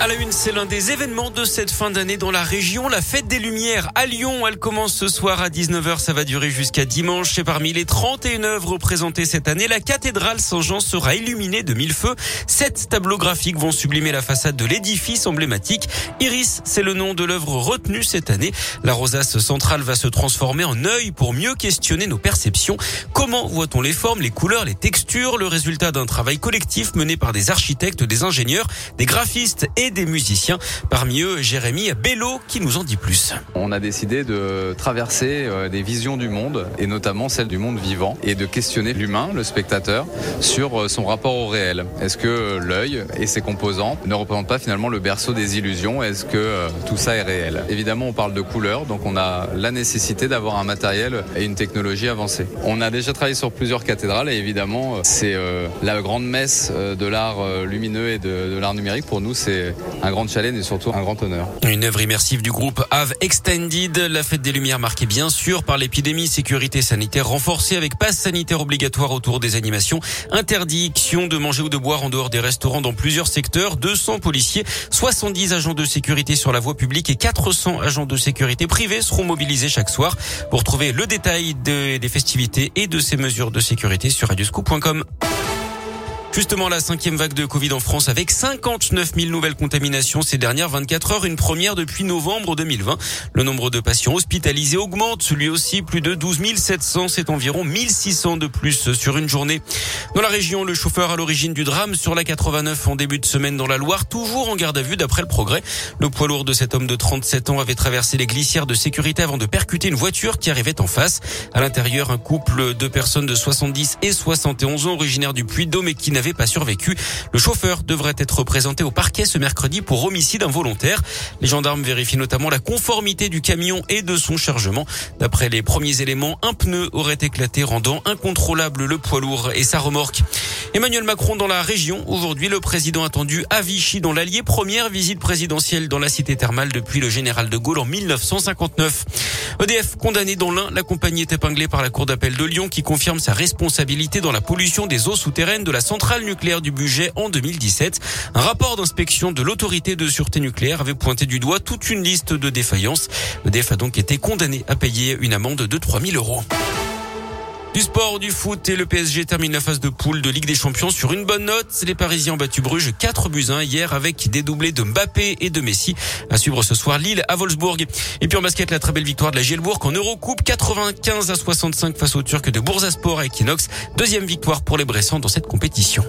À la une, c'est l'un des événements de cette fin d'année dans la région, la fête des Lumières à Lyon. Elle commence ce soir à 19h, ça va durer jusqu'à dimanche. Et parmi les 31 œuvres présentées cette année, la cathédrale Saint-Jean sera illuminée de mille feux. Sept tableaux graphiques vont sublimer la façade de l'édifice emblématique. Iris, c'est le nom de l'œuvre retenue cette année. La rosace centrale va se transformer en œil pour mieux questionner nos perceptions. Comment voit-on les formes, les couleurs, les textures, le résultat d'un travail collectif mené par des architectes, des ingénieurs, des graphistes et des musiciens. Parmi eux, Jérémy Bello qui nous en dit plus. On a décidé de traverser euh, des visions du monde et notamment celle du monde vivant et de questionner l'humain, le spectateur, sur euh, son rapport au réel. Est-ce que l'œil et ses composants ne représentent pas finalement le berceau des illusions? Est-ce que euh, tout ça est réel? Évidemment, on parle de couleurs, donc on a la nécessité d'avoir un matériel et une technologie avancée. On a déjà travaillé sur plusieurs cathédrales et évidemment, c'est la grande messe de l'art lumineux et de l'art numérique. Pour nous, c'est un grand challenge et surtout un grand honneur. Une œuvre immersive du groupe Ave Extended, la fête des Lumières marquée bien sûr par l'épidémie, sécurité sanitaire renforcée avec passe sanitaire obligatoire autour des animations, interdiction de manger ou de boire en dehors des restaurants dans plusieurs secteurs, 200 policiers, 70 agents de sécurité sur la voie publique et 400 agents de sécurité privés seront mobilisés chaque soir pour trouver le détail des festivités et de ces mesures de sécurité sur radioscoop.com. Justement, la cinquième vague de Covid en France avec 59 000 nouvelles contaminations ces dernières 24 heures, une première depuis novembre 2020. Le nombre de patients hospitalisés augmente, lui aussi plus de 12 700, c'est environ 1600 de plus sur une journée. Dans la région, le chauffeur à l'origine du drame sur la 89 en début de semaine dans la Loire, toujours en garde à vue d'après le progrès. Le poids lourd de cet homme de 37 ans avait traversé les glissières de sécurité avant de percuter une voiture qui arrivait en face. À l'intérieur, un couple de personnes de 70 et 71 ans originaires du Puy-de-Dôme et qui n'avait pas survécu. Le chauffeur devrait être présenté au parquet ce mercredi pour homicide involontaire. Les gendarmes vérifient notamment la conformité du camion et de son chargement. D'après les premiers éléments, un pneu aurait éclaté rendant incontrôlable le poids lourd et sa remorque. Emmanuel Macron dans la région. Aujourd'hui, le président attendu à Vichy dans l'Allier. Première visite présidentielle dans la cité thermale depuis le général de Gaulle en 1959. EDF condamné dans l'un, la compagnie est épinglée par la Cour d'appel de Lyon qui confirme sa responsabilité dans la pollution des eaux souterraines de la centrale nucléaire du budget en 2017. Un rapport d'inspection de l'autorité de sûreté nucléaire avait pointé du doigt toute une liste de défaillances. EDF a donc été condamné à payer une amende de 3000 euros. Du sport, du foot et le PSG termine la phase de poule de Ligue des Champions sur une bonne note. Les Parisiens ont battu Bruges 4 buts 1 hier avec des doublés de Mbappé et de Messi. À suivre ce soir Lille à Wolfsburg. Et puis en basket, la très belle victoire de la Gielbourg en Eurocoupe 95 à 65 face aux Turcs de Bursaspor à Equinox. Deuxième victoire pour les Bressans dans cette compétition.